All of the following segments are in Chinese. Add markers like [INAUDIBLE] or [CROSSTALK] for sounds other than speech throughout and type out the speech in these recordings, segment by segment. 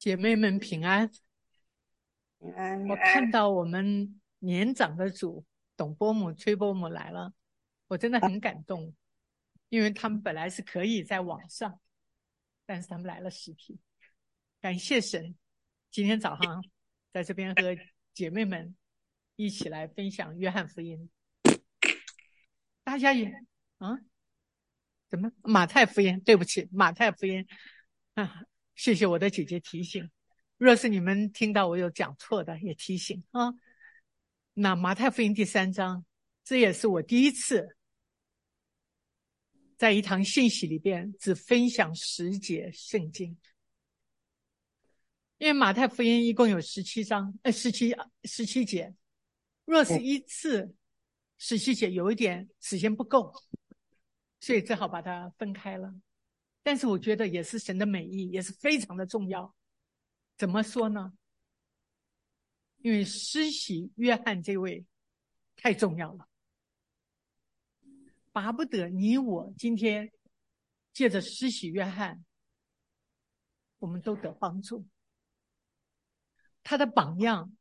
姐妹们平安。平安，我看到我们年长的主董波姆、崔波姆来了，我真的很感动，因为他们本来是可以在网上，但是他们来了实体。感谢神，今天早上在这边和姐妹们一起来分享约翰福音。大家也啊？怎么马太福音？对不起，马太福音啊。谢谢我的姐姐提醒。若是你们听到我有讲错的，也提醒啊。那马太福音第三章，这也是我第一次在一堂信息里边只分享十节圣经。因为马太福音一共有十七章，呃，十七十七节。若是一次十七节有一点时间不够，所以只好把它分开了。但是我觉得也是神的美意，也是非常的重要。怎么说呢？因为施洗约翰这位太重要了，巴不得你我今天借着施洗约翰，我们都得帮助。他的榜样，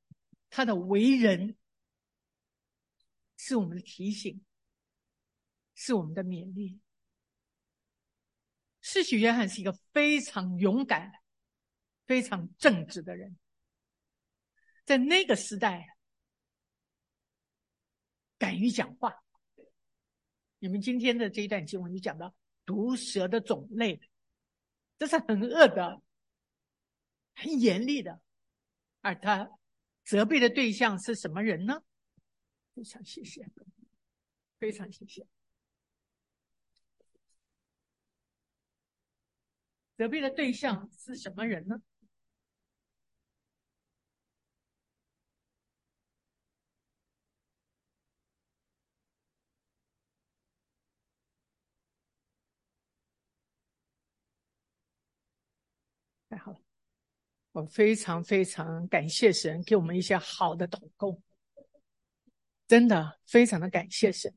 他的为人，是我们的提醒，是我们的勉励。施洗约翰是一个非常勇敢、非常正直的人，在那个时代，敢于讲话。你们今天的这一段经文就讲到毒蛇的种类，这是很恶的、很严厉的，而他责备的对象是什么人呢？非常谢谢，非常谢谢。责备的对象是什么人呢？太好了，我非常非常感谢神给我们一些好的祷告，真的非常的感谢神。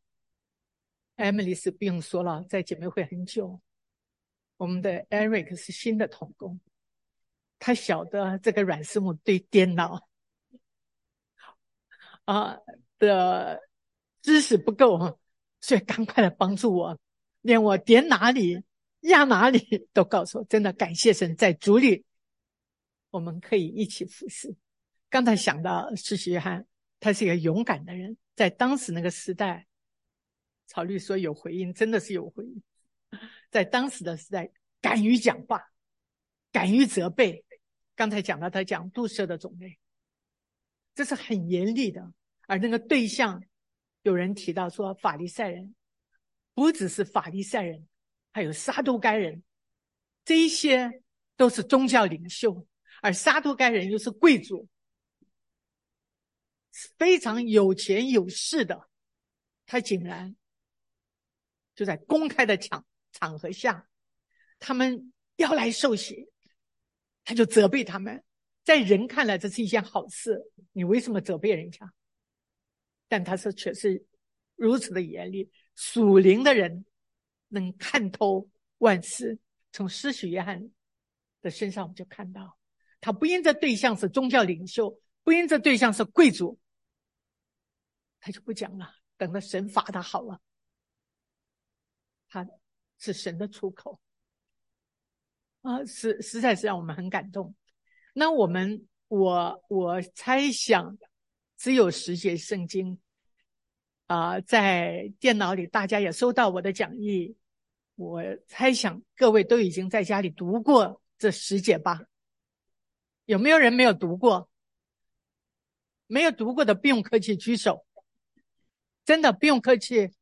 Emily 是不用说了，在姐妹会很久。我们的 Eric 是新的童工，他晓得这个阮师母对电脑啊的知识不够，所以赶快来帮助我，连我点哪里、压哪里都告诉我。真的感谢神，在主里我们可以一起服侍。刚才想到施洗约翰，他是一个勇敢的人，在当时那个时代，草绿说有回应，真的是有回应。在当时的时代，敢于讲话，敢于责备。刚才讲到他讲毒蛇的种类，这是很严厉的。而那个对象，有人提到说，法利赛人不只是法利赛人，还有撒都该人，这一些都是宗教领袖，而撒都该人又是贵族，非常有钱有势的，他竟然就在公开的抢。场合下，他们要来受洗，他就责备他们。在人看来，这是一件好事，你为什么责备人家？但他是却是如此的严厉。属灵的人能看透万事。从施洗约翰的身上，我们就看到，他不因这对象是宗教领袖，不因这对象是贵族，他就不讲了。等到神罚他好了，他。是神的出口啊，实实在是让我们很感动。那我们，我我猜想，只有十节圣经啊，在电脑里大家也收到我的讲义。我猜想各位都已经在家里读过这十节吧？有没有人没有读过？没有读过的不用客气举手，真的不用客气。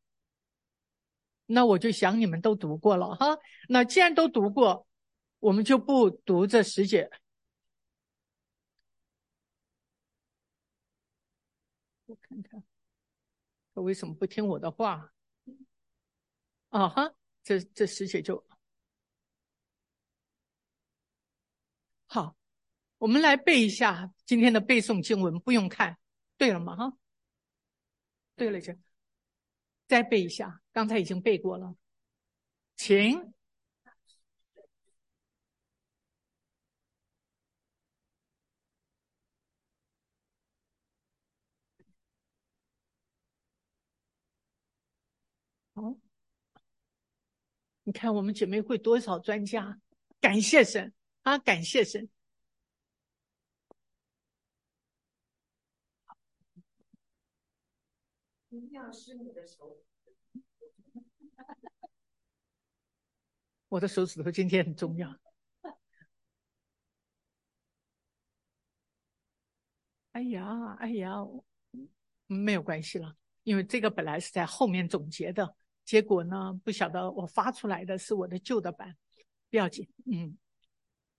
那我就想你们都读过了哈，那既然都读过，我们就不读这十节。我看看，他为什么不听我的话？啊哈，这这十节就好，我们来背一下今天的背诵经文，不用看，对了吗？哈，对了就。再背一下刚才已经背过了。请好你看我们姐妹会多少专家感谢神啊感谢神。一定要是你的手我的手指头今天很重要。[LAUGHS] 哎呀，哎呀，没有关系了，因为这个本来是在后面总结的，结果呢，不晓得我发出来的是我的旧的版，不要紧。嗯，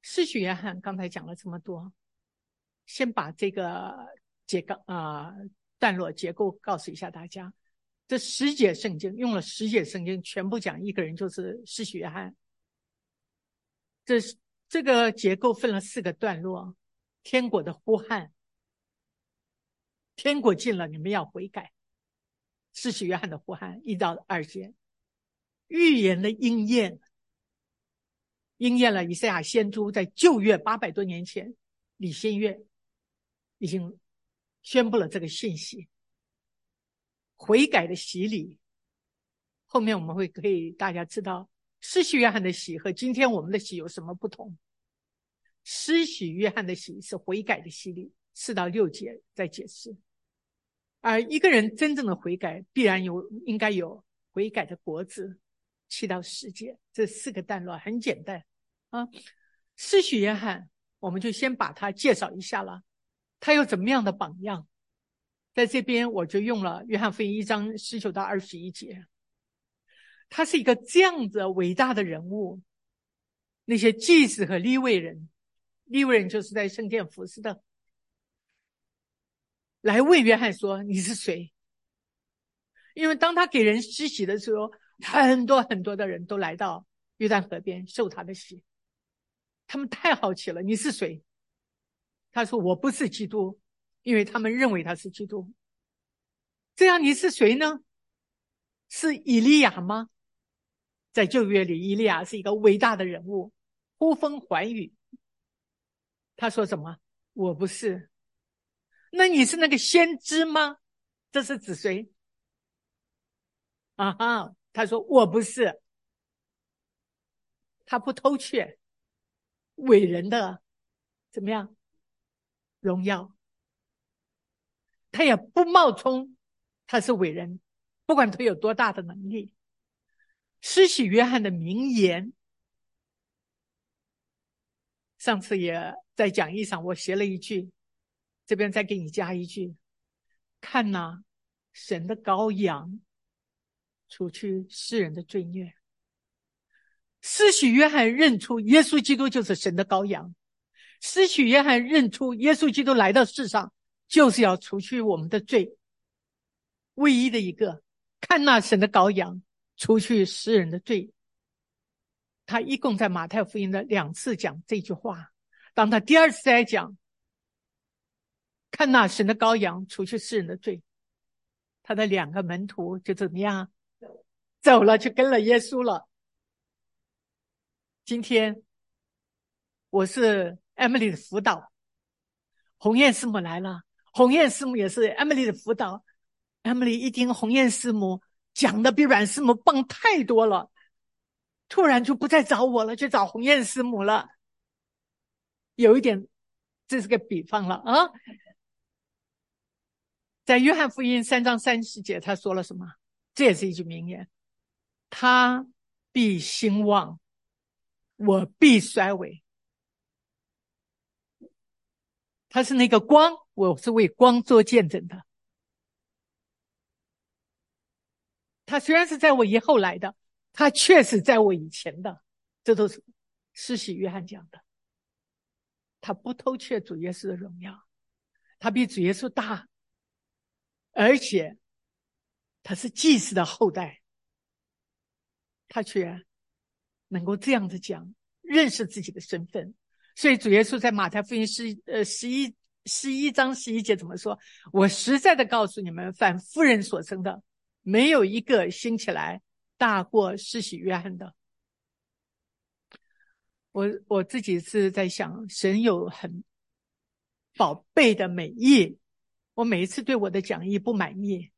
失许约翰刚才讲了这么多，先把这个结构啊段落结构告诉一下大家。这十节圣经用了十节圣经，全部讲一个人就是失许约翰。这这个结构分了四个段落：天国的呼喊。天国近了，你们要悔改。是许约翰的呼喊，一到二节，预言的应验，应验了以赛亚先知在旧约八百多年前，李先月已经宣布了这个信息。悔改的洗礼，后面我们会可以大家知道，施洗约翰的洗和今天我们的洗有什么不同？施洗约翰的洗是悔改的洗礼，四到六节在解释。而一个人真正的悔改，必然有应该有悔改的果子，七到十节这四个段落很简单啊。施洗约翰，我们就先把他介绍一下了。他有怎么样的榜样？在这边我就用了约翰福音一章十九到二十一节。他是一个这样子伟大的人物，那些祭司和利未人，利未人就是在圣殿服侍的。来问约翰说：“你是谁？”因为当他给人施洗的时候，很多很多的人都来到约旦河边受他的洗。他们太好奇了：“你是谁？”他说：“我不是基督。”因为他们认为他是基督。这样你是谁呢？是以利亚吗？在旧约里，以利亚是一个伟大的人物，呼风唤雨。他说什么？我不是。那你是那个先知吗？这是指谁？啊哈，他说我不是。他不偷窃伟人的怎么样荣耀？他也不冒充他是伟人，不管他有多大的能力。施洗约翰的名言，上次也在讲义上我写了一句。这边再给你加一句：看呐，神的羔羊，除去世人的罪孽。施许约翰认出耶稣基督就是神的羔羊，失去约翰认出耶稣基督来到世上就是要除去我们的罪。唯一的一个，看那神的羔羊，除去世人的罪。他一共在马太福音的两次讲这句话，当他第二次再讲。看那神的羔羊，除去世人的罪，他的两个门徒就怎么样？走了，就跟了耶稣了。今天我是 Emily 的辅导，鸿雁师母来了。鸿雁师母也是 Emily 的辅导。Emily 一听鸿雁师母讲的比阮师母棒太多了，突然就不再找我了，去找鸿雁师母了。有一点，这是个比方了啊。在约翰福音三章三十节，他说了什么？这也是一句名言：“他必兴旺，我必衰微。”他是那个光，我是为光做见证的。他虽然是在我以后来的，他确实在我以前的。这都是施洗约翰讲的。他不偷窃主耶稣的荣耀，他比主耶稣大。而且，他是祭司的后代，他却能够这样子讲，认识自己的身份。所以主耶稣在马太福音十呃十一十一章十一节怎么说？我实在的告诉你们，反夫人所生的，没有一个兴起来大过施洗约翰的。我我自己是在想，神有很宝贝的美意。我每一次对我的讲义不满意，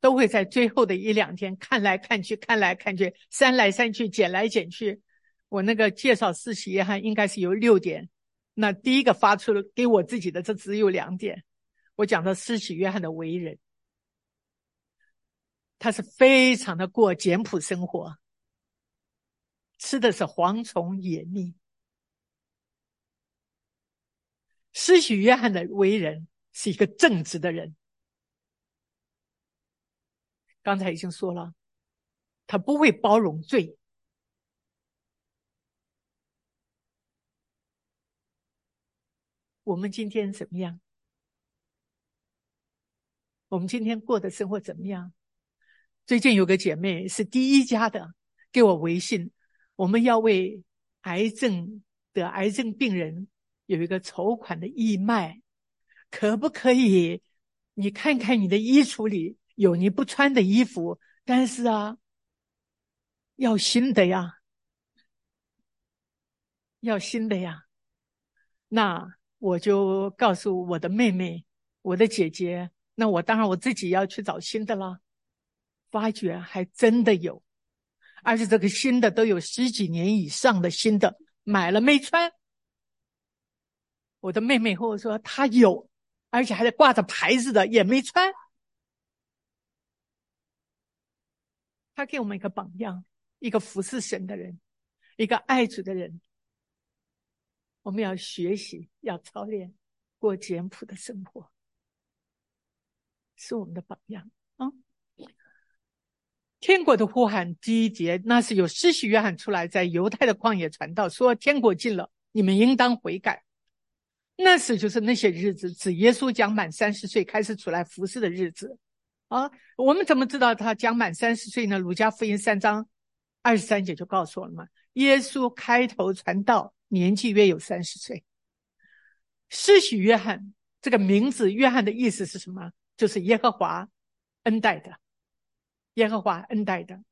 都会在最后的一两天看来看去，看来看去，删来删去，剪来剪去。我那个介绍四喜约翰应该是有六点，那第一个发出了给我自己的，这只有两点。我讲的施洗约翰的为人，他是非常的过简朴生活，吃的是蝗虫野蜜。施洗约翰的为人是一个正直的人，刚才已经说了，他不会包容罪。我们今天怎么样？我们今天过的生活怎么样？最近有个姐妹是第一家的，给我微信，我们要为癌症得癌症病人有一个筹款的义卖，可不可以？你看看你的衣橱里有你不穿的衣服，但是啊，要新的呀，要新的呀。那我就告诉我的妹妹，我的姐姐。那我当然我自己要去找新的了，发觉还真的有，而且这个新的都有十几年以上的新的，买了没穿。我的妹妹和我说她有，而且还得挂着牌子的也没穿。他给我们一个榜样，一个服侍神的人，一个爱主的人。我们要学习，要操练，过简朴的生活。是我们的榜样啊！天国的呼喊第一节，那是有施洗约翰出来在犹太的旷野传道，说天国近了，你们应当悔改。那时就是那些日子，指耶稣将满三十岁开始出来服侍的日子啊！我们怎么知道他将满三十岁呢？儒家福音三章二十三节就告诉我了嘛。耶稣开头传道年纪约有三十岁。施洗约翰这个名字，约翰的意思是什么？就是耶和华恩待的，耶和华恩待的，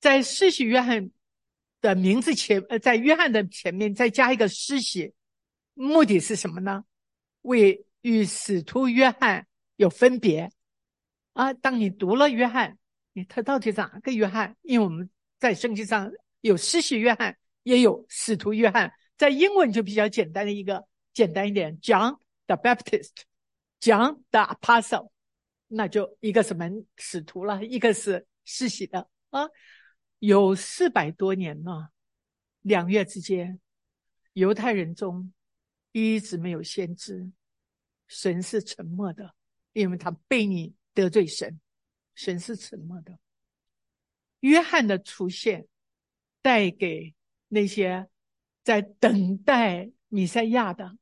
在施洗约翰的名字前，呃，在约翰的前面再加一个施洗，目的是什么呢？为与使徒约翰有分别啊。当你读了约翰，你他到底哪个约翰？因为我们在圣经上有施洗约翰，也有使徒约翰，在英文就比较简单的一个，简单一点，John the Baptist。讲的 apostle，那就一个什么使徒了，一个是世袭的啊。有四百多年了，两月之间，犹太人中一直没有先知，神是沉默的，因为他被你得罪神，神是沉默的。约翰的出现，带给那些在等待弥赛亚的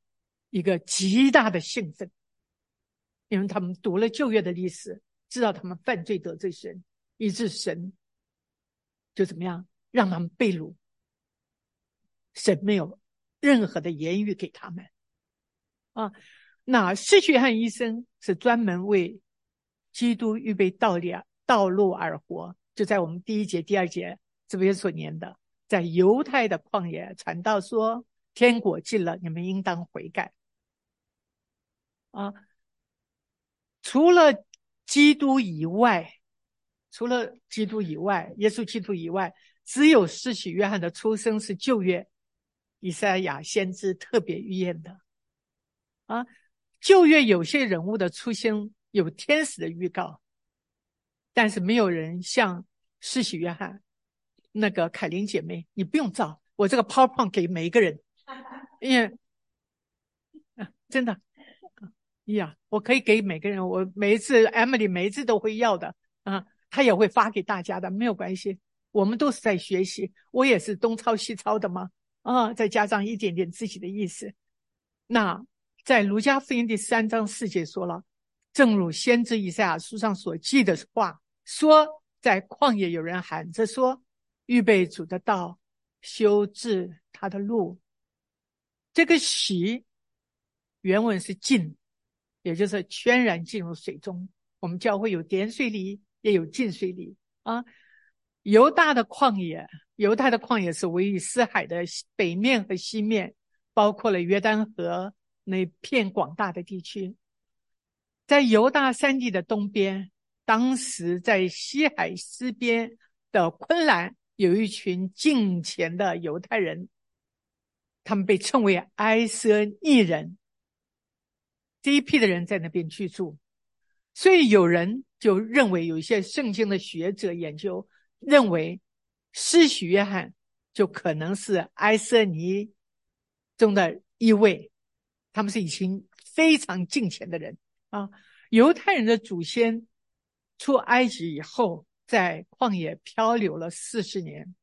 一个极大的兴奋。因为他们读了旧约的历史，知道他们犯罪得罪神，以致神就怎么样让他们被掳。神没有任何的言语给他们啊。那施血汗医生是专门为基督预备道理道路而活，就在我们第一节、第二节这边所念的，在犹太的旷野传道说：“天国近了，你们应当悔改。”啊。除了基督以外，除了基督以外，耶稣基督以外，只有施洗约翰的出生是旧约以赛亚先知特别预言的。啊，旧约有些人物的出生有天使的预告，但是没有人像施洗约翰那个凯琳姐妹，你不用照，我这个 PowerPoint 给每一个人，因为，真的。呀，我可以给每个人，我每一次 Emily 每一次都会要的啊，他也会发给大家的，没有关系，我们都是在学习，我也是东抄西抄的嘛，啊，再加上一点点自己的意思。那在儒家福音第三章四节说了，正如先知以赛亚书上所记的话，说在旷野有人喊着说，预备主的道，修治他的路。这个喜原文是进。也就是全然进入水中。我们教会有点水里，也有进水里啊。犹大的旷野，犹太的旷野是位于死海的北面和西面，包括了约旦河那片广大的地区。在犹大山地的东边，当时在西海西边的昆兰，有一群敬虔的犹太人，他们被称为埃瑟尼人。这一批的人在那边居住，所以有人就认为，有一些圣经的学者研究认为，施洗约翰就可能是埃瑟尼中的一位。他们是一群非常敬虔的人啊。犹太人的祖先出埃及以后，在旷野漂流了四十年，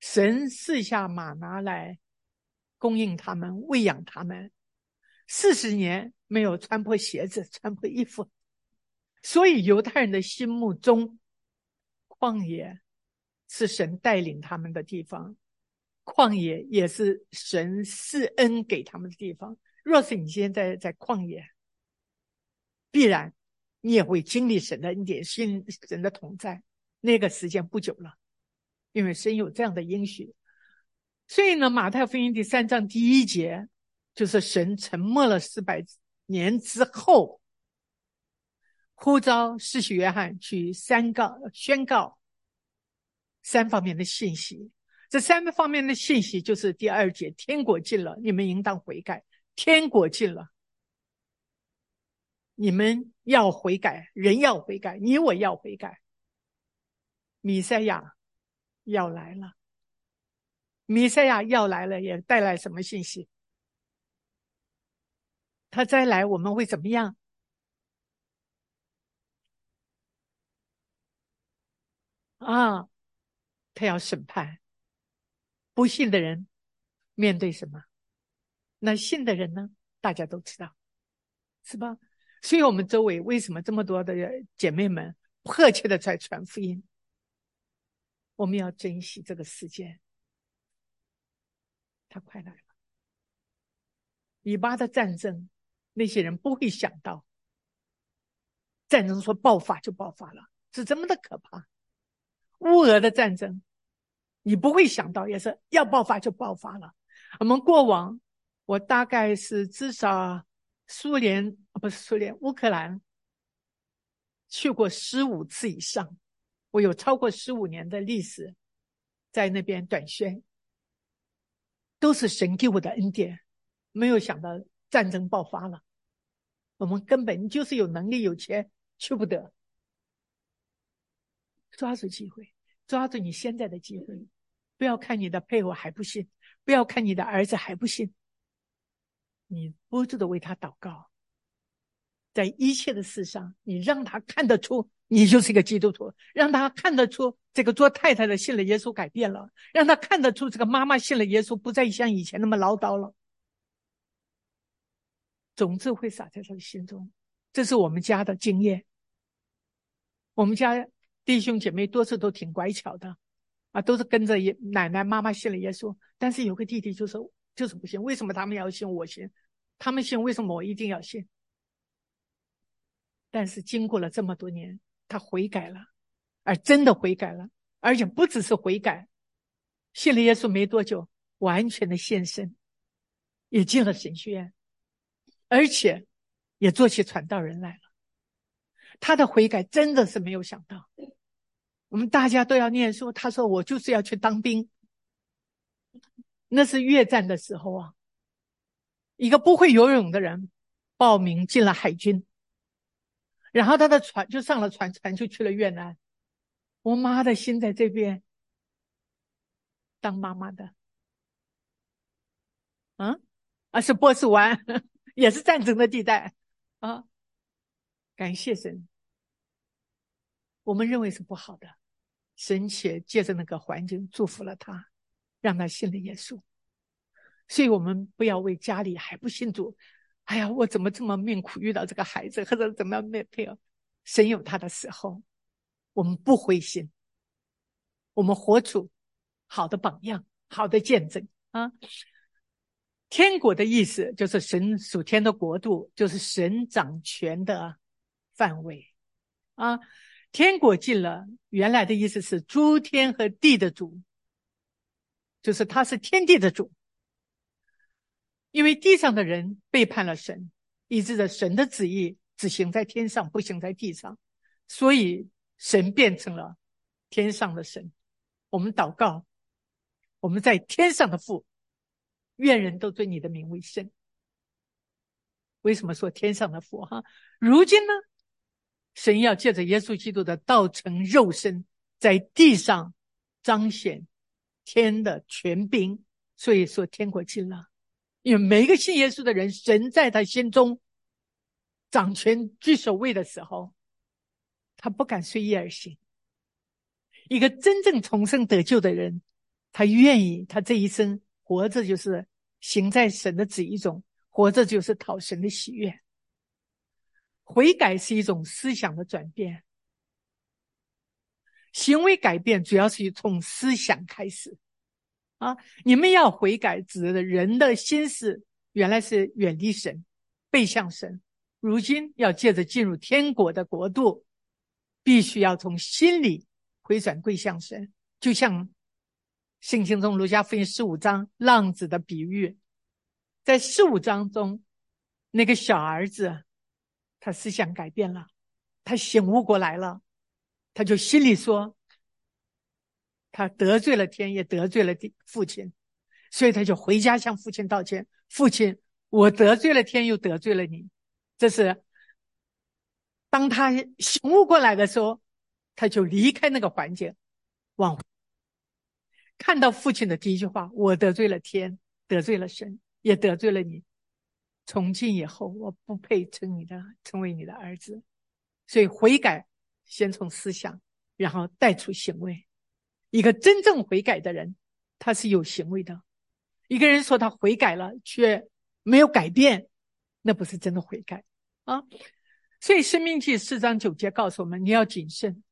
神赐下马拿来供应他们、喂养他们。四十年没有穿破鞋子、穿破衣服，所以犹太人的心目中，旷野是神带领他们的地方，旷野也是神赐恩给他们的地方。若是你现在在旷野，必然你也会经历神的恩典、信神的同在。那个时间不久了，因为神有这样的应许。所以呢，《马太福音》第三章第一节。就是神沉默了四百年之后，呼召施洗约翰去三告宣告三方面的信息。这三个方面的信息就是第二节：天国近了，你们应当悔改；天国近了，你们要悔改，人要悔改，你我要悔改。弥赛亚要来了，弥赛亚要来了，也带来什么信息？他再来，我们会怎么样？啊，他要审判不信的人，面对什么？那信的人呢？大家都知道，是吧？所以我们周围为什么这么多的姐妹们迫切的在传福音？我们要珍惜这个时间，他快来了，以巴的战争。那些人不会想到，战争说爆发就爆发了，是这么的可怕。乌俄的战争，你不会想到，也是要爆发就爆发了。我们过往，我大概是至少苏联不是苏联，乌克兰去过十五次以上，我有超过十五年的历史在那边短宣，都是神给我的恩典，没有想到。战争爆发了，我们根本就是有能力、有钱去不得。抓住机会，抓住你现在的机会，不要看你的配偶还不信，不要看你的儿子还不信，你不住的为他祷告，在一切的事上，你让他看得出你就是一个基督徒，让他看得出这个做太太的信了耶稣改变了，让他看得出这个妈妈信了耶稣不再像以前那么唠叨了。种子会撒在他的心中，这是我们家的经验。我们家弟兄姐妹多次都挺乖巧的，啊，都是跟着爷奶奶妈妈信了耶稣。但是有个弟弟就是就是不信，为什么他们要信我信？他们信为什么我一定要信？但是经过了这么多年，他悔改了，而真的悔改了，而且不只是悔改，信了耶稣没多久，完全的献身，也进了神学院。而且，也做起传道人来了。他的悔改真的是没有想到。我们大家都要念书，他说：“我就是要去当兵。”那是越战的时候啊，一个不会游泳的人报名进了海军，然后他的船就上了船，船就去了越南。我妈的心在这边，当妈妈的，嗯，啊，是波斯湾。[LAUGHS] 也是战争的地带啊！感谢神，我们认为是不好的，神且借着那个环境祝福了他，让他信了耶稣。所以我们不要为家里还不信主，哎呀，我怎么这么命苦遇到这个孩子，或者怎么样没配偶？神有他的时候，我们不灰心，我们活出好的榜样，好的见证啊！天国的意思就是神属天的国度，就是神掌权的范围啊。天国进了，原来的意思是诸天和地的主，就是他是天地的主。因为地上的人背叛了神，以致着神的旨意只行在天上，不行在地上，所以神变成了天上的神。我们祷告，我们在天上的父，愿人都尊你的名为圣。为什么说天上的父？哈，如今呢，神要借着耶稣基督的道成肉身，在地上彰显天的权柄，所以说天国近了。因为每一个信耶稣的人，神在他心中掌权居首位的时候。他不敢随意而行。一个真正重生得救的人，他愿意，他这一生活着就是行在神的旨意中，活着就是讨神的喜悦。悔改是一种思想的转变，行为改变主要是从思想开始。啊，你们要悔改，指的人的心思原来是远离神，背向神，如今要借着进入天国的国度。必须要从心里回转归向神，就像圣经中《儒家福音》十五章浪子的比喻，在十五章中，那个小儿子他思想改变了，他醒悟过来了，他就心里说，他得罪了天，也得罪了地父亲，所以他就回家向父亲道歉：“父亲，我得罪了天，又得罪了你。”这是。当他醒悟过来的时候，他就离开那个环境，往看到父亲的第一句话：“我得罪了天，得罪了神，也得罪了你。从今以后，我不配称你的，成为你的儿子。”所以悔改先从思想，然后带出行为。一个真正悔改的人，他是有行为的。一个人说他悔改了，却没有改变，那不是真的悔改啊。所以，《生命记》四章九节告诉我们：你要谨慎、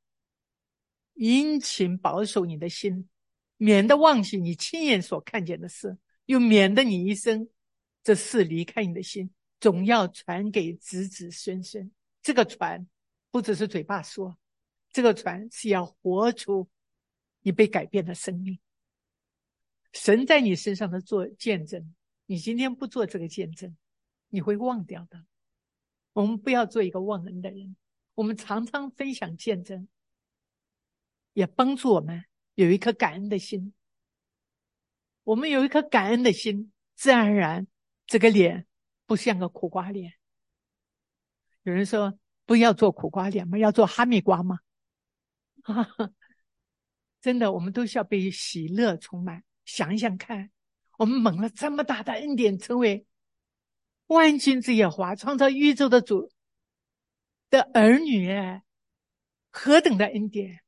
殷勤保守你的心，免得忘记你亲眼所看见的事，又免得你一生这事离开你的心，总要传给子子孙孙。这个传不只是嘴巴说，这个传是要活出你被改变了生命。神在你身上的做见证，你今天不做这个见证，你会忘掉的。我们不要做一个忘恩的人。我们常常分享见证，也帮助我们有一颗感恩的心。我们有一颗感恩的心，自然而然，这个脸不像个苦瓜脸。有人说不要做苦瓜脸吗？要做哈密瓜吗？哈 [LAUGHS] 哈真的，我们都需要被喜乐充满。想想看，我们蒙了这么大的恩典，成为。万军之耶华创造宇宙的主的儿女，何等的恩典！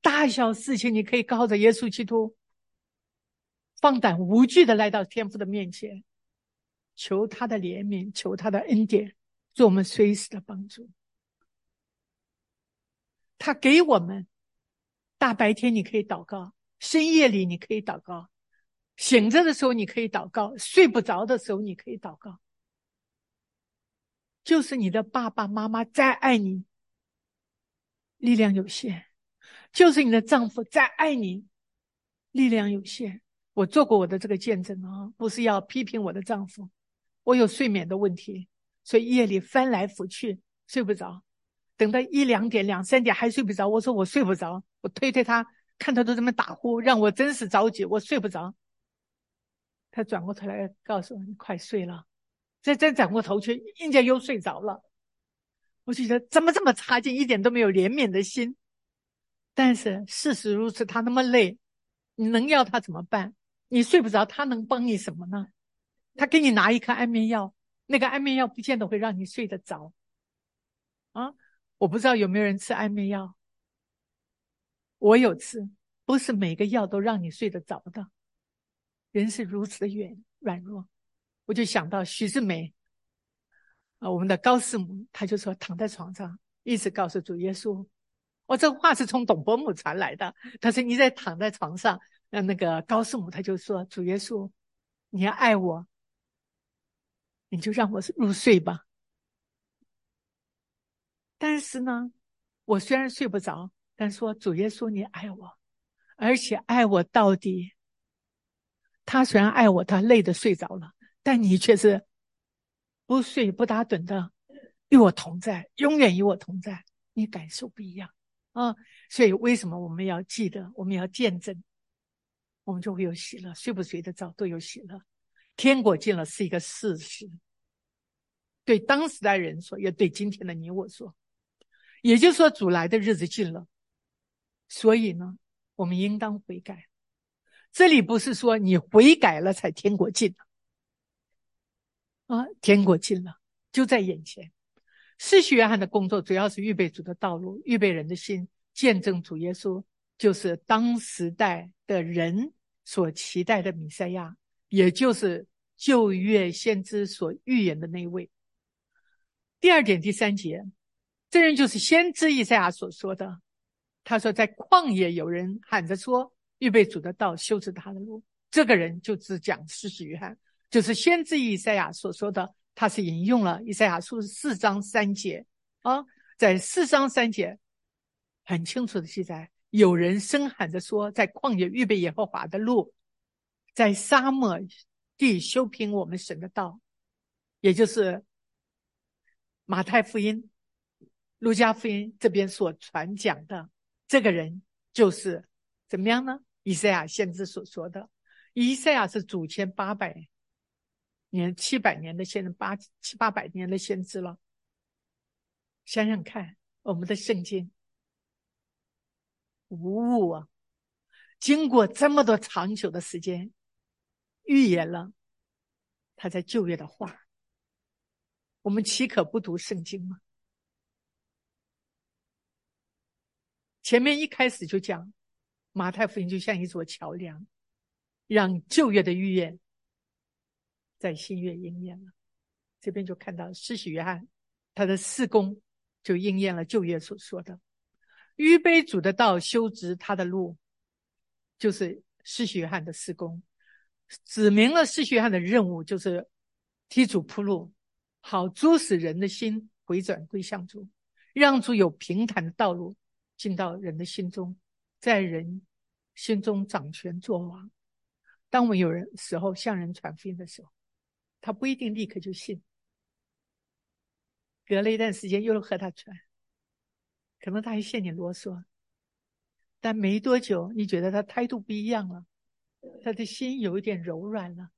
大小事情，你可以靠着耶稣基督，放胆无惧的来到天父的面前，求他的怜悯，求他的恩典，做我们随时的帮助。他给我们大白天你可以祷告，深夜里你可以祷告，醒着的时候你可以祷告，睡不着的时候你可以祷告。就是你的爸爸妈妈再爱你，力量有限；就是你的丈夫再爱你，力量有限。我做过我的这个见证啊，不是要批评我的丈夫。我有睡眠的问题，所以夜里翻来覆去睡不着，等到一两点、两三点还睡不着。我说我睡不着，我推推他，看他都这么打呼，让我真是着急，我睡不着。他转过头来告诉我：“你快睡了。”再再转过头去，人家又睡着了。我就觉得怎么这么差劲，一点都没有怜悯的心。但是事实如此，他那么累，你能要他怎么办？你睡不着，他能帮你什么呢？他给你拿一颗安眠药，那个安眠药不见得会让你睡得着。啊，我不知道有没有人吃安眠药。我有吃，不是每个药都让你睡得着的。人是如此的软软弱。我就想到徐志梅，啊，我们的高师母，她就说躺在床上，一直告诉主耶稣，我这话是从董伯母传来的。他说你在躺在床上，那那个高师母他就说主耶稣，你要爱我，你就让我入睡吧。但是呢，我虽然睡不着，但说主耶稣你爱我，而且爱我到底。他虽然爱我，他累得睡着了。但你却是不睡不打盹的与我同在，永远与我同在。你感受不一样啊。所以为什么我们要记得，我们要见证，我们就会有喜乐，睡不睡得着都有喜乐。天国近了是一个事实，对当时代人说，也对今天的你我说。也就是说，主来的日子近了，所以呢，我们应当悔改。这里不是说你悔改了才天国近了，啊，天国近了就在眼前。施洗约翰的工作主要是预备主的道路，预备人的心，见证主耶稣就是当时代的人所期待的弥赛亚，也就是旧约先知所预言的那位。第二点，第三节。这人就是先知以赛亚所说的。他说，在旷野有人喊着说：“预备主的道，修直他的路。”这个人就只讲施洗约翰，就是先知以赛亚所说的。他是引用了以赛亚书四章三节啊，在四章三节很清楚的记载：有人声喊着说，在旷野预备耶和华的路，在沙漠地修平我们神的道，也就是马太福音。路加福音这边所传讲的这个人，就是怎么样呢？以赛亚先知所说的，以赛亚是祖先八百年、七百年的先知，八七八百年的先知了。想想看，我们的圣经无误啊！经过这么多长久的时间，预言了他在旧约的话，我们岂可不读圣经吗？前面一开始就讲，马太福音就像一座桥梁，让旧约的预言在新约应验了。这边就看到施洗约翰他的事工就应验了旧约所说的，预备主的道，修直他的路，就是施洗约翰的四工，指明了施洗约翰的任务就是替主铺路，好主使人的心回转归向主，让主有平坦的道路。进到人的心中，在人心中掌权作王。当我们有人时候向人传福音的时候，他不一定立刻就信。隔了一段时间又和他传，可能他还嫌你啰嗦，但没多久你觉得他态度不一样了，他的心有一点柔软了。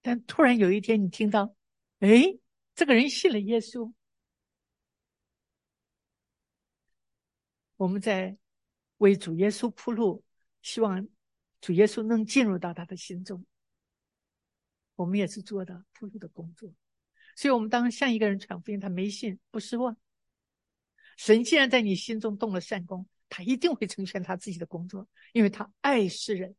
但突然有一天你听到，哎，这个人信了耶稣。我们在为主耶稣铺路，希望主耶稣能进入到他的心中。我们也是做的铺路的工作，所以，我们当向一个人传福音，他没信，不失望。神既然在你心中动了善功，他一定会成全他自己的工作，因为他爱世人。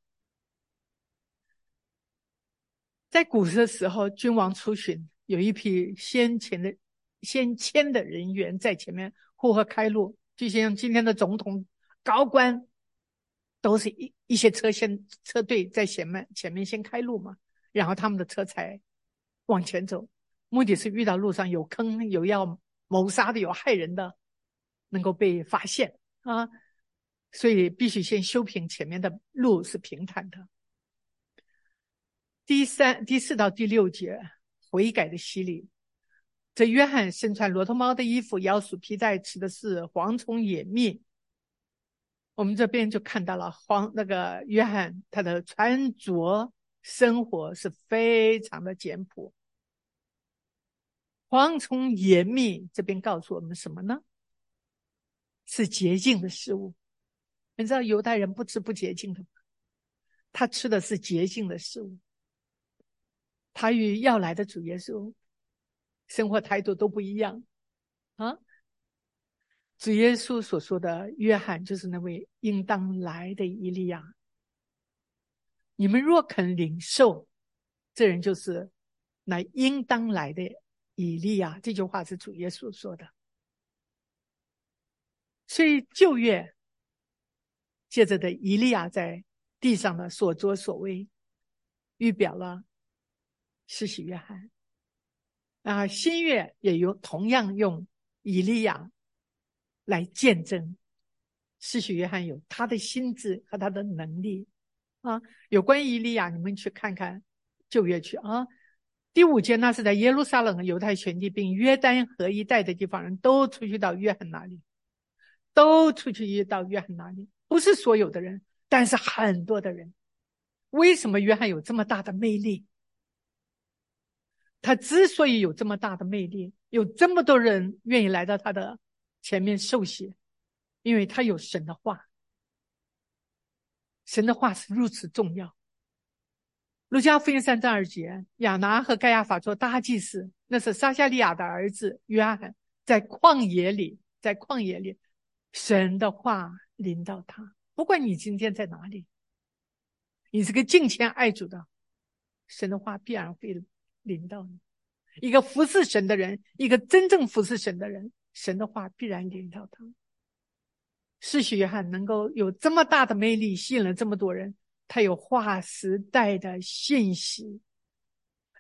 在古时的时候，君王出巡，有一批先前的先迁的人员在前面护和开路。就像今天的总统高官，都是一一些车先车队在前面前面先开路嘛，然后他们的车才往前走。目的是遇到路上有坑、有要谋杀的、有害人的，能够被发现啊，所以必须先修平前面的路是平坦的。第三、第四到第六节悔改的洗礼。这约翰身穿骆驼毛的衣服，腰束皮带，吃的是蝗虫野蜜。我们这边就看到了黄那个约翰，他的穿着生活是非常的简朴。蝗虫野蜜这边告诉我们什么呢？是洁净的食物。你知道犹太人不吃不洁净的吗？他吃的是洁净的食物。他与要来的主耶稣。生活态度都不一样，啊！主耶稣所说的约翰就是那位应当来的以利亚。你们若肯领受，这人就是那应当来的以利亚。这句话是主耶稣说的。所以旧约借着的以利亚在地上的所作所为，预表了施洗约翰。啊，新月也用同样用以利亚来见证，施洗约翰有他的心智和他的能力啊。有关于以利亚，你们去看看旧约去啊。第五节，那是在耶路撒冷和犹太全地，并约旦河一带的地方人都出去到约翰那里，都出去到约翰那里，不是所有的人，但是很多的人。为什么约翰有这么大的魅力？他之所以有这么大的魅力，有这么多人愿意来到他的前面受洗，因为他有神的话。神的话是如此重要。路加福音三章二节，亚拿和盖亚法做大祭司，那是撒夏利亚的儿子约翰，在旷野里，在旷野里，神的话临到他。不管你今天在哪里，你是个敬虔爱主的，神的话必然会临到你。一个服侍神的人，一个真正服侍神的人，神的话必然临到他。世袭约翰能够有这么大的魅力，吸引了这么多人。他有划时代的信息，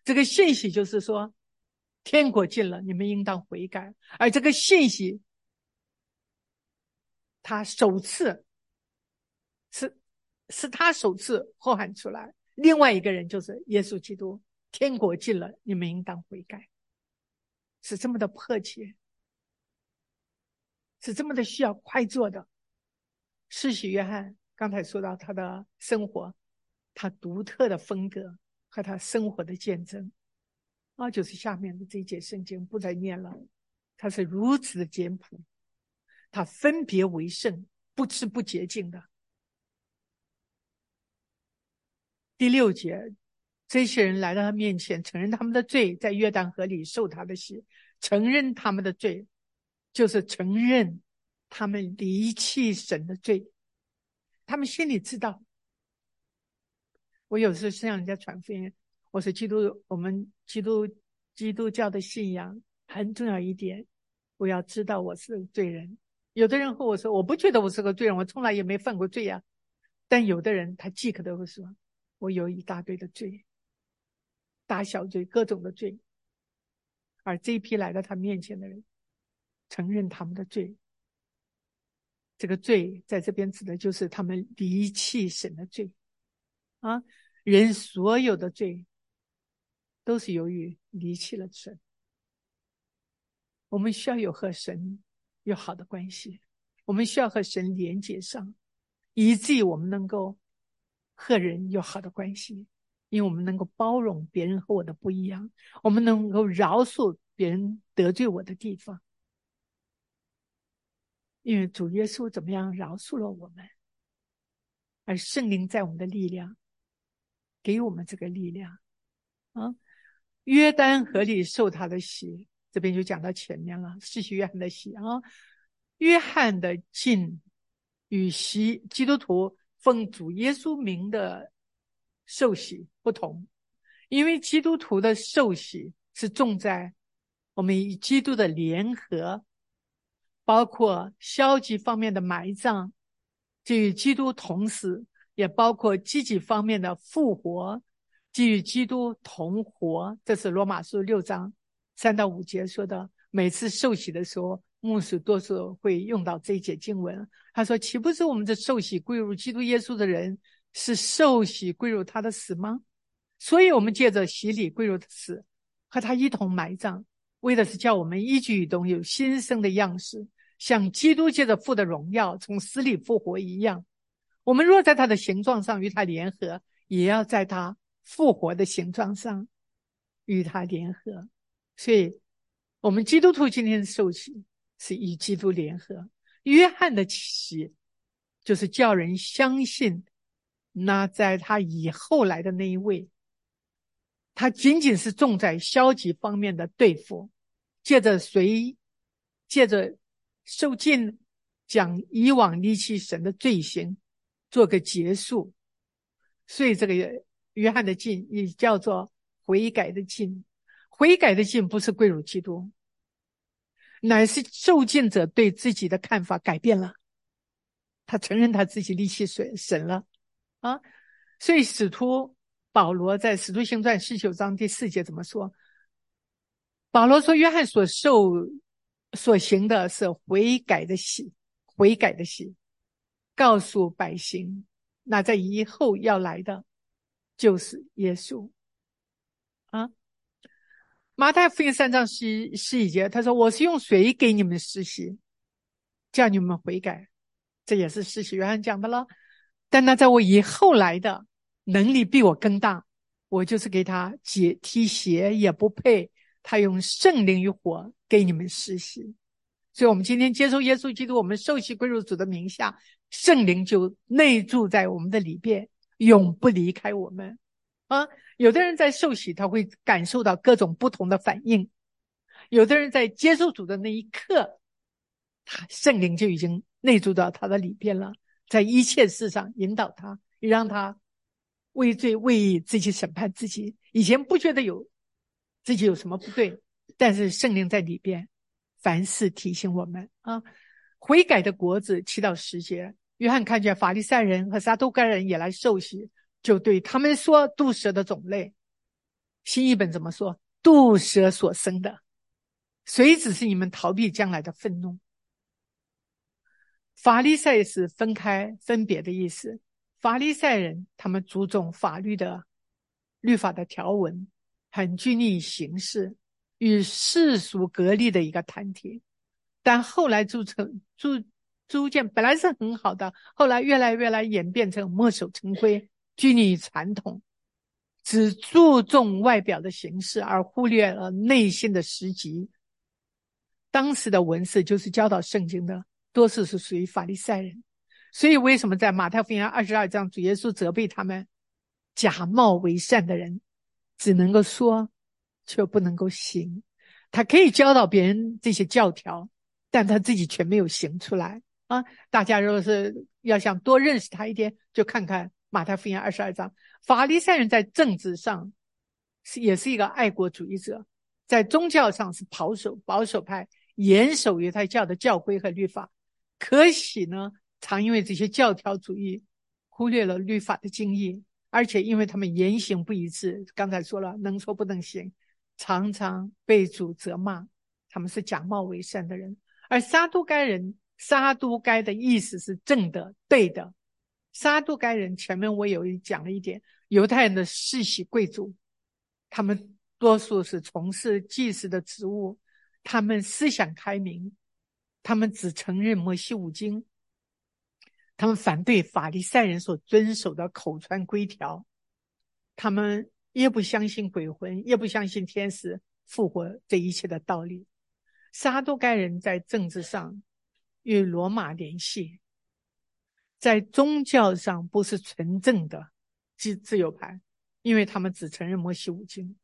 这个信息就是说，天国近了，你们应当悔改。而这个信息，他首次是是他首次呼喊出来。另外一个人就是耶稣基督，天国近了，你们应当悔改，是这么的迫切，是这么的需要快做的。世袭约翰。刚才说到他的生活，他独特的风格和他生活的见证，啊，就是下面的这一节圣经不再念了。他是如此的简朴，他分别为圣，不吃不洁净的。第六节，这些人来到他面前，承认他们的罪，在约旦河里受他的洗，承认他们的罪，就是承认他们离弃神的罪。他们心里知道，我有时向人家传福音，我说基督，我们基督基督教的信仰很重要一点，我要知道我是罪人。有的人和我说，我不觉得我是个罪人，我从来也没犯过罪呀。但有的人他即刻都会说，我有一大堆的罪，大小罪，各种的罪。而这一批来到他面前的人，承认他们的罪。这个罪在这边指的就是他们离弃神的罪，啊，人所有的罪都是由于离弃了神。我们需要有和神有好的关系，我们需要和神连接上，以至于我们能够和人有好的关系，因为我们能够包容别人和我的不一样，我们能够饶恕别人得罪我的地方。因为主耶稣怎么样饶恕了我们，而圣灵在我们的力量，给我们这个力量啊。约旦河里受他的洗，这边就讲到前面了。世袭约翰的洗啊，约翰的浸与洗基督徒奉主耶稣名的受洗不同，因为基督徒的受洗是重在我们与基督的联合。包括消极方面的埋葬，基与基督同死；也包括积极方面的复活，基与基督同活。这是罗马书六章三到五节说的。每次受洗的时候，牧师多数会用到这一节经文。他说：“岂不是我们的受洗归入基督耶稣的人，是受洗归入他的死吗？所以，我们借着洗礼归入的死，和他一同埋葬，为的是叫我们一举一动有新生的样式。”像基督借着父的荣耀从死里复活一样，我们若在他的形状上与他联合，也要在他复活的形状上与他联合。所以，我们基督徒今天的受洗是与基督联合。约翰的洗就是叫人相信，那在他以后来的那一位，他仅仅是重在消极方面的对付，借着谁，借着。受尽将以往离弃神的罪行做个结束，所以这个约翰的禁也叫做悔改的禁。悔改的禁不是归入基督，乃是受禁者对自己的看法改变了，他承认他自己离弃神神了啊。所以使徒保罗在使徒行传十九章第四节怎么说？保罗说：“约翰所受。”所行的是悔改的喜，悔改的喜，告诉百姓，那在以后要来的，就是耶稣，啊，马太福音三章十十一节，他说：“我是用水给你们施洗，叫你们悔改。”这也是施洗约翰讲的了。但那在我以后来的能力比我更大，我就是给他解踢鞋也不配。他用圣灵与火给你们施洗。所以，我们今天接受耶稣基督，我们受洗归入主的名下，圣灵就内住在我们的里边，永不离开我们。啊，有的人在受洗，他会感受到各种不同的反应；有的人在接受主的那一刻，他圣灵就已经内住到他的里边了，在一切事上引导他，让他畏罪畏义自己审判自己。以前不觉得有自己有什么不对，但是圣灵在里边，凡事提醒我们啊。悔改的果子七到十节，约翰看见法利赛人和撒都该人也来受洗。就对他们说：“毒蛇的种类，新译本怎么说？毒蛇所生的，谁只是你们逃避将来的愤怒？法利赛是分开、分别的意思。法利赛人他们注重法律的、律法的条文，很拘泥形式，与世俗隔离的一个团体。但后来逐成逐逐渐本来是很好的，后来越来越来演变成墨守成规。”拘泥传统，只注重外表的形式，而忽略了内心的实际。当时的文士就是教导圣经的，多数是属于法利赛人。所以，为什么在马太福音二十二章，主耶稣责备他们假冒为善的人，只能够说，却不能够行。他可以教导别人这些教条，但他自己却没有行出来啊！大家如果是要想多认识他一点，就看看。马太福音二十二章，法利赛人在政治上是也是一个爱国主义者，在宗教上是保守保守派，严守犹太教的教规和律法。可喜呢，常因为这些教条主义忽略了律法的精义，而且因为他们言行不一致，刚才说了能说不能行，常常被主责骂。他们是假冒为善的人，而撒都该人，撒都该的意思是正的、对的。撒都该人前面我有讲了一点，犹太人的世袭贵族，他们多数是从事祭祀的职务，他们思想开明，他们只承认摩西五经，他们反对法利赛人所遵守的口传规条，他们也不相信鬼魂，也不相信天使复活这一切的道理。撒都该人在政治上与罗马联系。在宗教上不是纯正的自自由派，因为他们只承认摩西五经，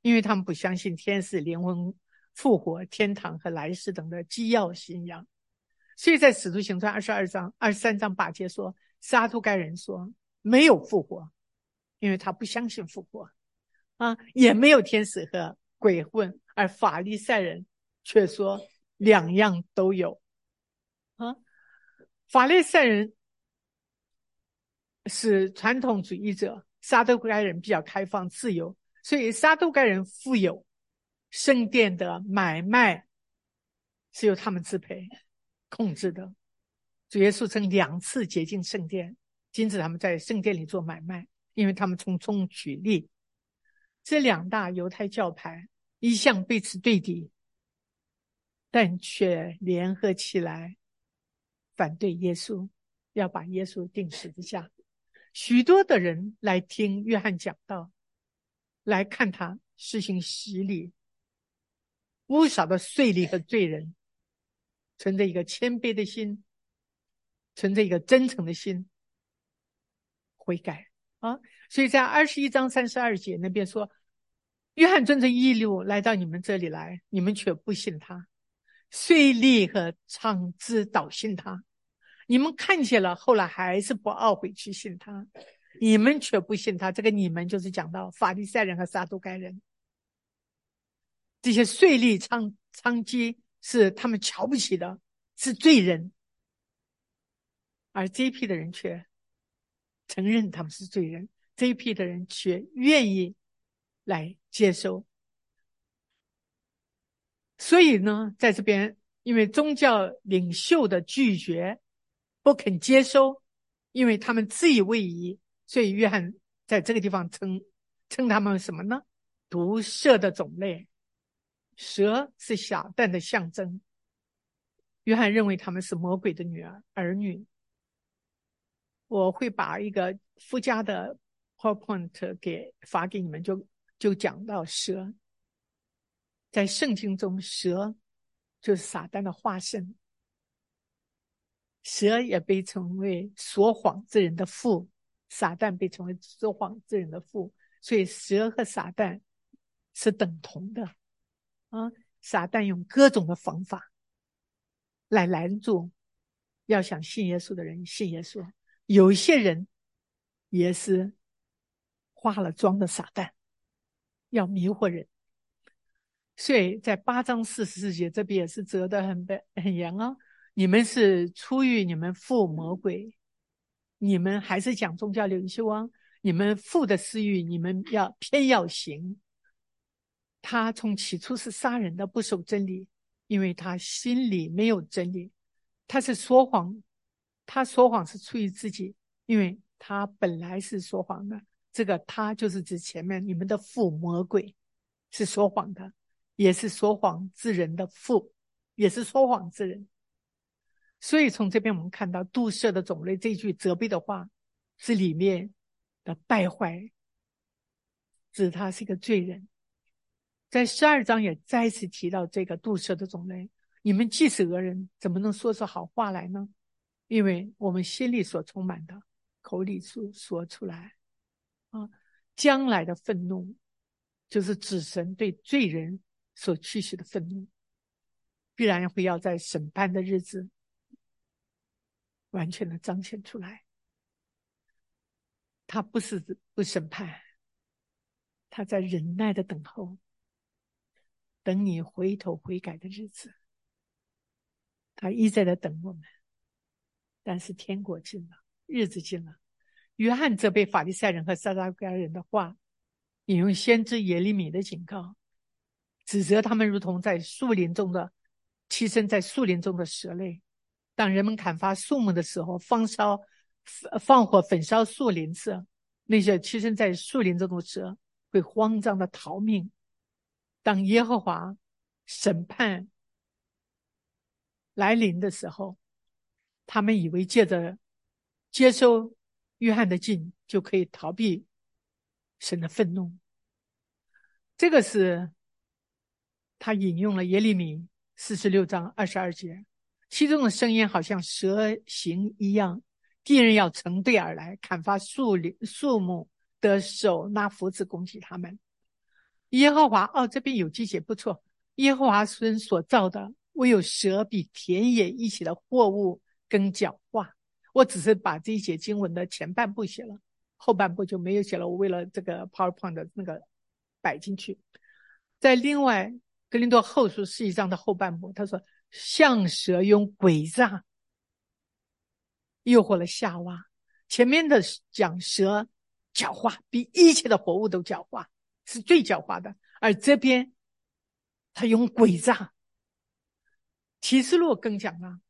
因为他们不相信天使、灵魂复活、天堂和来世等的基要信仰。所以在使徒行传二十二章、二十三章八节说，撒都该人说没有复活，因为他不相信复活啊，也没有天使和鬼魂，而法利赛人却说两样都有啊，法利赛人。是传统主义者，撒都该人比较开放自由，所以撒都该人富有，圣殿的买卖是由他们支配、控制的。主耶稣曾两次接近圣殿，禁止他们在圣殿里做买卖，因为他们从中取利。这两大犹太教派一向彼此对敌，但却联合起来反对耶稣，要把耶稣钉十字架。许多的人来听约翰讲道，来看他实行洗礼。不少的税吏和罪人，存着一个谦卑的心，存着一个真诚的心，悔改啊！所以在二十一章三十二节那边说，约翰遵着义路来到你们这里来，你们却不信他；税吏和娼资倒信他。你们看见了，后来还是不懊悔去信他，你们却不信他。这个你们就是讲到法利赛人和撒都该人，这些税吏娼娼妓是他们瞧不起的，是罪人，而这一批的人却承认他们是罪人，这一批的人却愿意来接受。所以呢，在这边，因为宗教领袖的拒绝。不肯接收，因为他们自以为意，所以约翰在这个地方称称他们什么呢？毒蛇的种类，蛇是撒旦的象征。约翰认为他们是魔鬼的女儿儿女。我会把一个附加的 PowerPoint 给发给你们，就就讲到蛇，在圣经中，蛇就是撒旦的化身，蛇也被称为说谎之人的父，撒旦被称为说谎之人的父，所以蛇和撒旦是等同的啊。撒旦用各种的方法来拦住要想信耶稣的人信耶稣。有一些人也是化了妆的撒旦，要迷惑人。所以在八章四十四节这边也是责得很很严啊！你们是出于你们父魔鬼，你们还是讲宗教领袖啊？你们父的私欲，你们要偏要行。他从起初是杀人的，不守真理，因为他心里没有真理，他是说谎。他说谎是出于自己，因为他本来是说谎的。这个他就是指前面你们的父魔鬼，是说谎的，也是说谎之人的父，也是说谎之人。所以从这边我们看到杜舍的种类这句责备的话，是里面的败坏，指他是个罪人。在十二章也再次提到这个杜舍的种类，你们既是恶人，怎么能说出好话来呢？因为我们心里所充满的，口里说说出来，啊，将来的愤怒，就是指神对罪人所驱使的愤怒，必然会要在审判的日子完全的彰显出来。他不是不审判，他在忍耐的等候，等你回头悔改的日子，他一再的等我们。但是天国近了，日子近了。约翰责备法利赛人和撒拉该人的话，引用先知耶利米的警告，指责他们如同在树林中的栖身在树林中的蛇类。当人们砍伐树木的时候，放烧、放火焚烧树林时，那些栖身在树林中的蛇会慌张的逃命。当耶和华审判来临的时候。他们以为借着接收约翰的信就可以逃避神的愤怒。这个是他引用了耶利米四十六章二十二节，其中的声音好像蛇形一样，敌人要成对而来，砍伐树林树木的手拿斧子攻击他们。耶和华哦，这边有记写不错。耶和华神所造的，唯有蛇比田野一起的货物。跟狡猾，我只是把这一节经文的前半部写了，后半部就没有写了。我为了这个 PowerPoint 的那个摆进去，在另外《格林多后书》十一章的后半部，他说：“像蛇用诡诈诱惑了夏娃。”前面的讲蛇狡猾，比一切的活物都狡猾，是最狡猾的。而这边他用诡诈，启示录更讲了。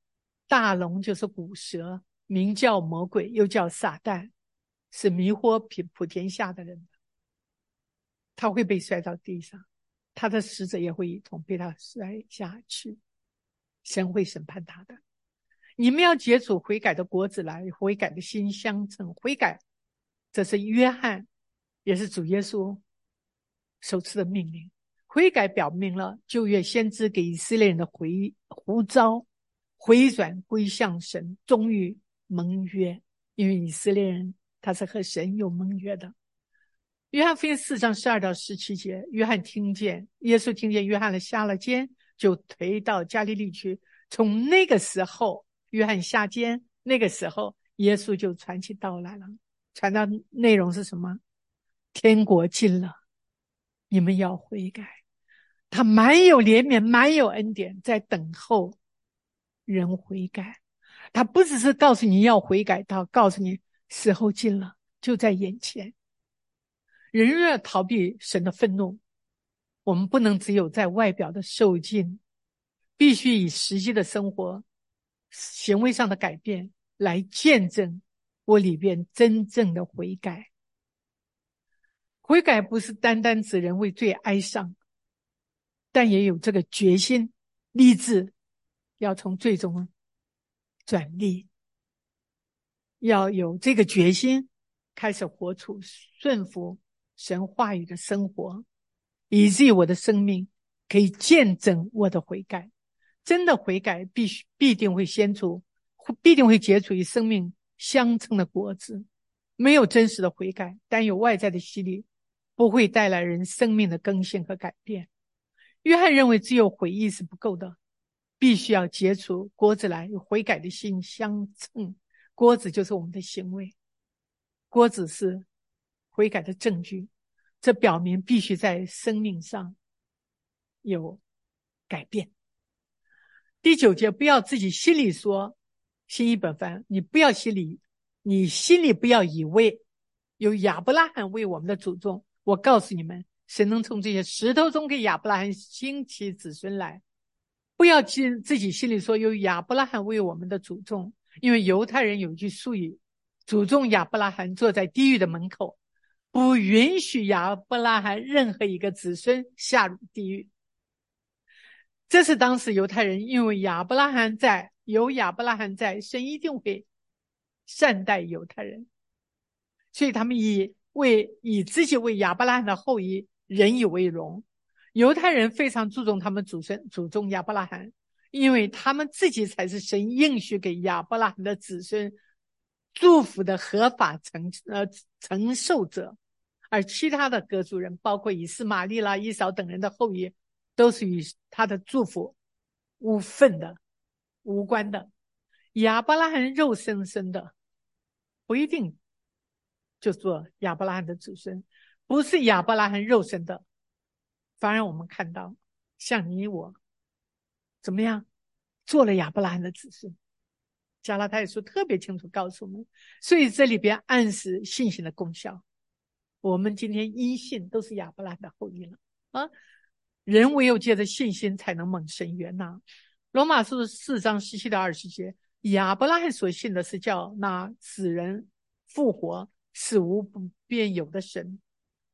大龙就是古蛇，名叫魔鬼，又叫撒旦，是迷惑普普天下的人。他会被摔到地上，他的使者也会一同被他摔下去。神会审判他的。你们要结出悔改的果子来，悔改的心相称悔改。这是约翰，也是主耶稣首次的命令。悔改表明了旧约先知给以色列人的回呼召。回转归向神，终于盟约。因为以色列人他是和神有盟约的。约翰福音四章十二到十七节，约翰听见耶稣听见约翰的下了监，就推到加利利去。从那个时候，约翰下监，那个时候耶稣就传起道来了。传的内容是什么？天国近了，你们要悔改。他满有怜悯，满有恩典，在等候。人悔改，他不只是告诉你要悔改，他告诉你时候近了，就在眼前。人若逃避神的愤怒，我们不能只有在外表的受尽，必须以实际的生活、行为上的改变来见证我里边真正的悔改。悔改不是单单指人为罪哀伤，但也有这个决心、立志，要从最终转逆，要有这个决心，开始活出顺服神话语的生活，以至于我的生命可以见证我的悔改。真的悔改，必须必定会先出，必定会结出与生命相称的果子。没有真实的悔改，但有外在的洗礼，不会带来人生命的更新和改变。约翰认为，只有悔意是不够的，必须要结出果子来，与悔改的心相称。果子就是我们的行为，果子是悔改的证据。这表明必须在生命上有改变。第九节，不要自己心里说心意本分，你不要心里，你心里不要以为有亚伯拉罕为我们的祖宗。我告诉你们，谁能从这些石头中给亚伯拉罕兴起子孙来。不要心自己心里说有亚伯拉罕为我们的祖宗，因为犹太人有句俗语：祖宗亚伯拉罕坐在地狱的门口，不允许亚伯拉罕任何一个子孙下入地狱。这是当时犹太人因为亚伯拉罕在，有亚伯拉罕在，神一定会善待犹太人，所以他们以为以自己为亚伯拉罕的后裔人以为荣。犹太人非常注重他们祖孙祖宗亚伯拉罕，因为他们自己才是神应许给亚伯拉罕的子孙祝福的合法承呃承受者，而其他的各族人，包括以斯玛利啦、伊扫等人的后裔。都是与他的祝福无份的、无关的。亚伯拉罕肉生生的，不一定就做亚伯拉罕的子孙；不是亚伯拉罕肉身的，反而我们看到像你我怎么样做了亚伯拉罕的子孙。加拉太书特别清楚告诉我们，所以这里边暗示信心的功效。我们今天一信都是亚伯拉罕的后裔了啊。人唯有借着信心，才能蒙神悦纳。罗马书四章十七到二十节，亚伯拉罕所信的是叫那死人复活、死无不变有的神。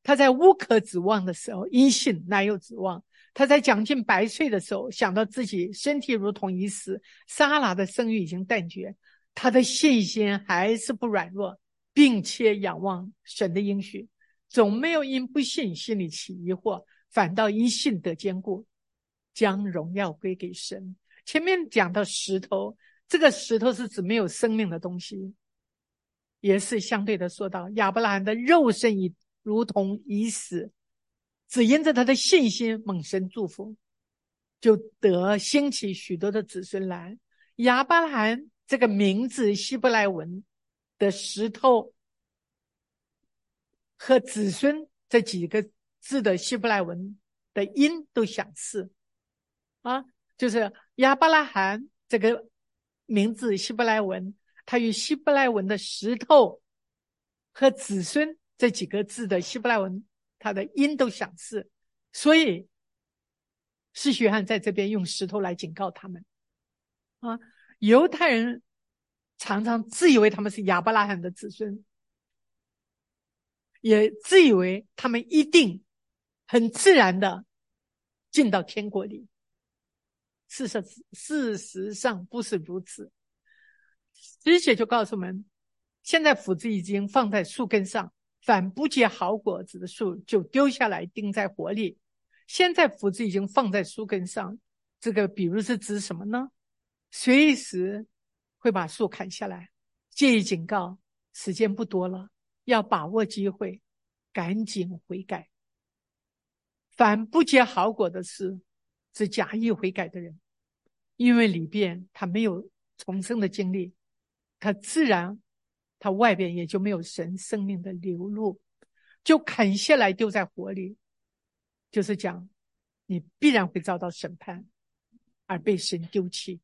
他在无可指望的时候，因信乃有指望；他在将近百岁的时候，想到自己身体如同已死，撒拉的生育已经断绝，他的信心还是不软弱，并且仰望神的应许，总没有因不信心里起疑惑。反倒因信得坚固，将荣耀归给神。前面讲到石头，这个石头是指没有生命的东西，也是相对的说到亚伯拉罕的肉身已如同已死，只因着他的信心蒙神祝福，就得兴起许多的子孙来。亚伯拉罕这个名字希伯来文的石头和子孙这几个。字的希伯来文的音都相似，啊，就是亚伯拉罕这个名字希伯来文，它与希伯来文的石头和子孙这几个字的希伯来文，它的音都相似，所以施学汉在这边用石头来警告他们，啊，犹太人常常自以为他们是亚伯拉罕的子孙，也自以为他们一定。很自然的进到天国里，事实事实上不是如此。直接就告诉我们，现在斧子已经放在树根上，反不结好果子的树就丢下来钉在火里。现在斧子已经放在树根上，这个比如是指什么呢？随时会把树砍下来。建议警告，时间不多了，要把握机会，赶紧悔改。凡不结好果的事，是假意悔改的人，因为里边他没有重生的经历，他自然他外边也就没有神生命的流露，就砍下来丢在火里，就是讲你必然会遭到审判，而被神丢弃。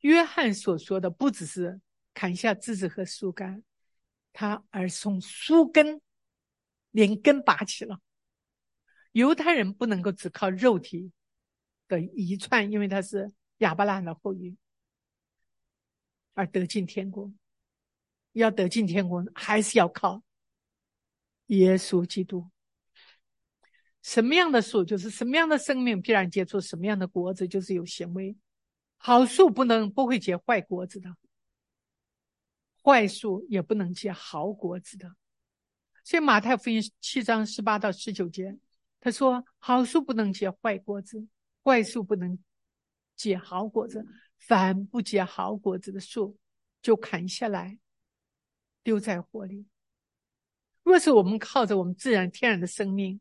约翰所说的不只是砍下枝子和树干，他而从树根连根拔起了。犹太人不能够只靠肉体的遗传，因为他是亚伯拉罕的后裔，而得进天国。要得进天国，还是要靠耶稣基督。什么样的树就是什么样的生命，必然结出什么样的果子，就是有行为。好树不能不会结坏果子的，坏树也不能结好果子的。所以马太福音七章十八到十九节，他说：好树不能结坏果子，坏树不能结好果子。凡不结好果子的树，就砍下来，丢在火里。若是我们靠着我们自然天然的生命，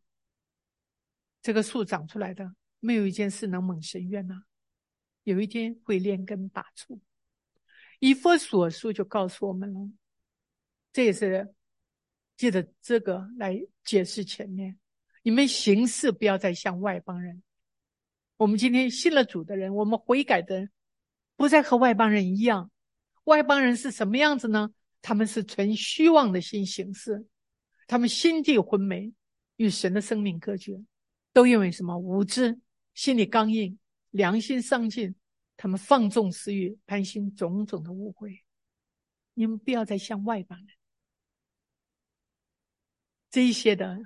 这个树长出来的，没有一件事能蒙神愿呐。有一天会连根拔出。以佛所书就告诉我们了，这也是借着这个来解释前面。你们行事不要再像外邦人。我们今天信了主的人，我们悔改的人。不再和外邦人一样，外邦人是什么样子呢？他们是存虚妄的心行事，他们心地昏昧，与神的生命隔绝，都因为什么？无知，心里刚硬，良心丧尽，他们放纵私欲，攀心种种的误会。你们不要再像外邦人，这一些的，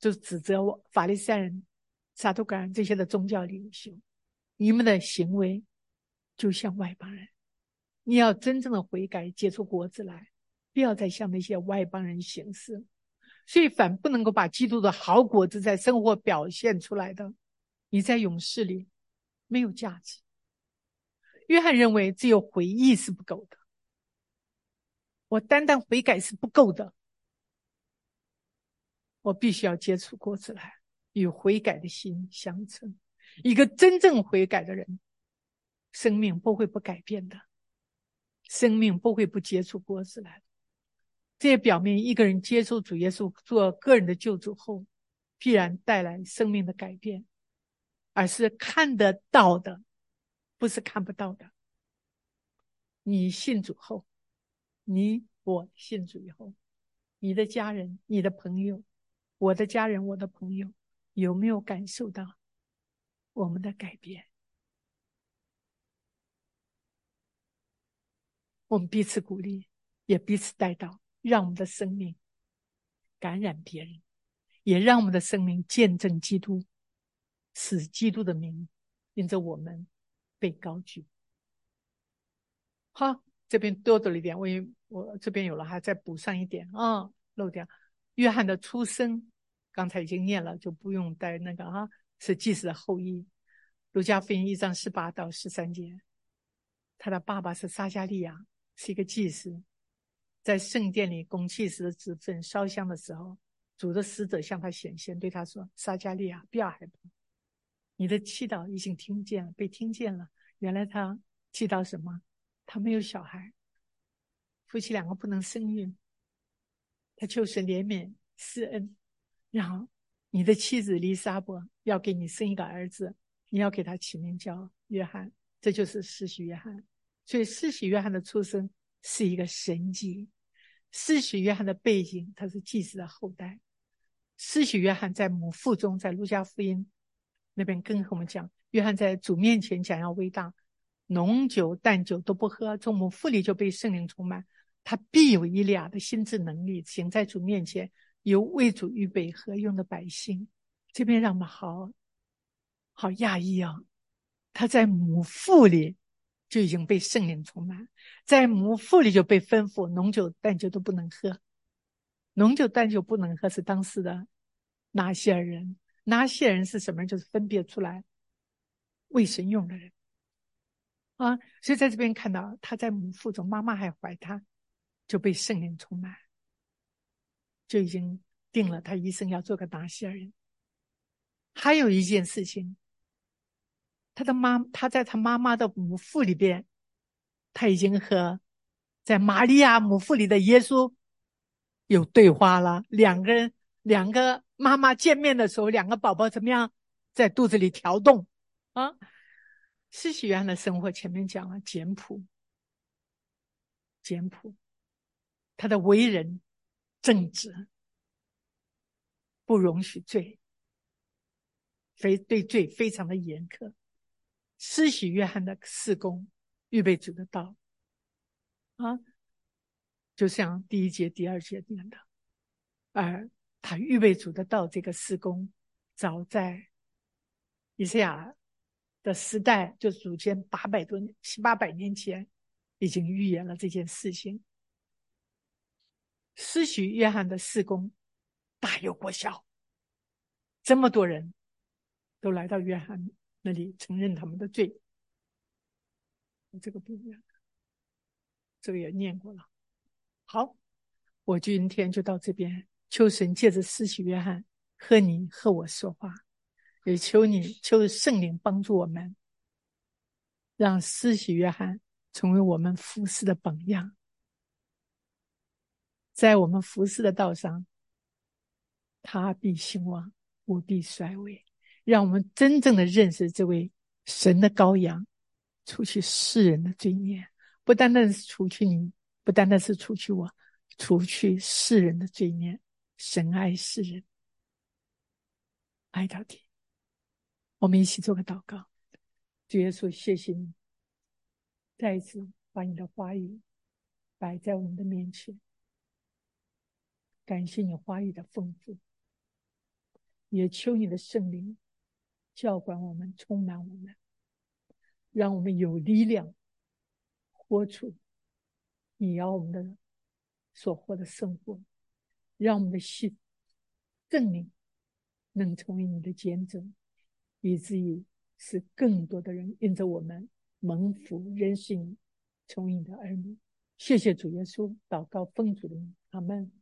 就指责我法利赛人、撒都该人这些的宗教领袖，你们的行为。就像外邦人，你要真正的悔改，结出果子来，不要再像那些外邦人行事。所以，反不能够把基督的好果子在生活表现出来的，你在勇士里没有价值。约翰认为，只有回忆是不够的。我单单悔改是不够的，我必须要结出果子来，与悔改的心相称。一个真正悔改的人。生命不会不改变的，生命不会不结出果子来。这也表明一个人接受主耶稣做个人的救主后，必然带来生命的改变，而是看得到的，不是看不到的。你信主后，你我信主以后，你的家人、你的朋友，我的家人、我的朋友，有没有感受到我们的改变？我们彼此鼓励，也彼此带到，让我们的生命感染别人，也让我们的生命见证基督，使基督的名因着我们被高举。好，这边多读了一点，我也我这边有了，还再补上一点啊，漏掉。约翰的出生，刚才已经念了，就不用带那个啊，是祭司的后裔。路加福音一章十八到十三节，他的爸爸是撒加利亚。是一个祭司，在圣殿里供祭司的职分烧香的时候，主的使者向他显现，对他说：“撒加利亚，不要害怕，你的祈祷已经听见了，被听见了。原来他祈祷什么？他没有小孩，夫妻两个不能生育，他求神怜悯施恩，然后你的妻子丽莎伯要给你生一个儿子，你要给他起名叫约翰，这就是施洗约翰。”所以，施洗约翰的出生是一个神迹。施洗约翰的背景，他是祭司的后代。施洗约翰在母腹中，在路加福音那边跟我们讲，约翰在主面前讲要伟大，浓酒淡酒都不喝，从母腹里就被圣灵充满，他必有一俩的心智能力，行在主面前，有为主预备合用的百姓。这边让我们好好讶异啊！他在母腹里。就已经被圣灵充满，在母腹里就被吩咐浓酒淡酒都不能喝，浓酒淡酒不能喝是当时的拿些人，拿些人是什么人？就是分别出来为神用的人啊。所以在这边看到他在母腹中，妈妈还怀他，就被圣灵充满，就已经定了他一生要做个拿些人。还有一件事情。他的妈，他在他妈妈的母腹里边，他已经和在玛利亚母腹里的耶稣有对话了。两个人，两个妈妈见面的时候，两个宝宝怎么样在肚子里调动啊？施洗约翰的生活前面讲了简朴，简朴，他的为人正直，不容许罪，非对罪非常的严苛。施洗约翰的四工，预备主的道，啊，就像第一节、第二节念的，而他预备主的道这个施工，早在以赛亚的时代，就祖先八百多年、七八百年前，已经预言了这件事情。施洗约翰的四工大有果效，这么多人都来到约翰那里承认他们的罪。这个不一样，这个也念过了。好，我今天就到这边。求神借着施洗约翰和你和我说话，也求你求圣灵帮助我们，让施洗约翰成为我们服侍的榜样。在我们服侍的道上，他必兴旺，我必衰微。让我们真正的认识这位神的羔羊，除去世人的罪孽，不单单是除去你，不单单是除去我，除去世人的罪孽。神爱世人，爱到底。我们一起做个祷告，主耶稣，谢谢你，再一次把你的话语摆在我们的面前。感谢你话语的丰富，也求你的圣灵教管我们，充满我们，让我们有力量活出你要我们的所活的生活，让我们的心证明能成为你的见证，以至于使更多的人因着我们蒙福认识你，成为你的儿女。谢谢主耶稣，祷告奉主的名，阿门。